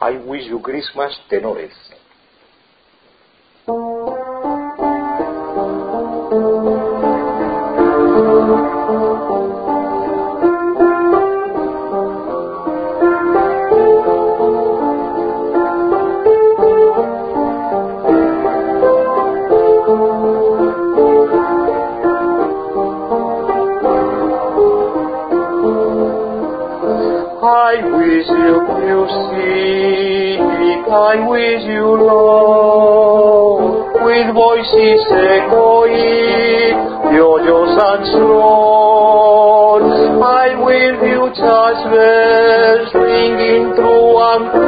I wish you Christmas tenores. I wish you music, I wish you love, with voices echoing, joyous and strong. I will you church bells ringing true and free.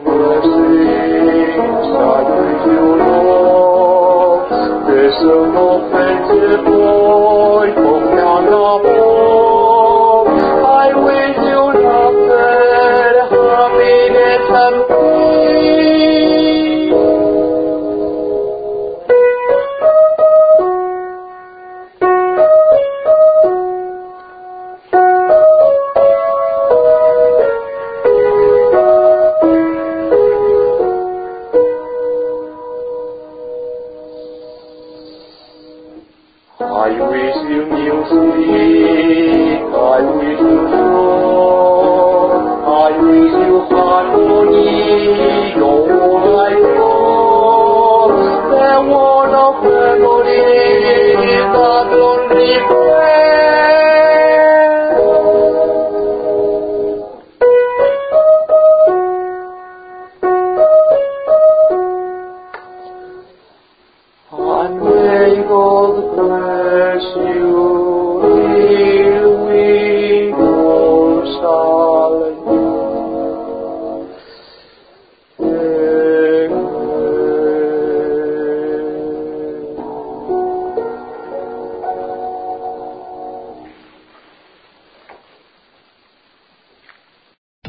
wish you blessings, I wish you love. There's I wish you music, I wish you